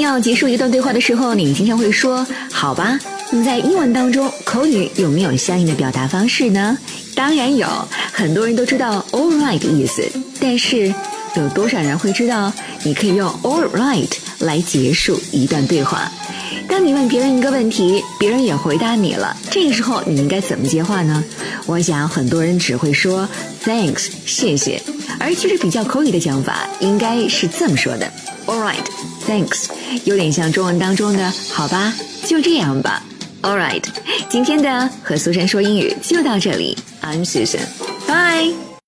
要结束一段对话的时候，你经常会说“好吧”。那么在英文当中，口语有没有相应的表达方式呢？当然有，很多人都知道 “all right” 的意思，但是有多少人会知道你可以用 “all right” 来结束一段对话？当你问别人一个问题，别人也回答你了，这个时候你应该怎么接话呢？我想很多人只会说 “thanks”，谢谢，而其实比较口语的讲法应该是这么说的：“all right，thanks”，有点像中文当中的“好吧，就这样吧”。All right，今天的和苏珊说英语就到这里。I'm Susan，Bye。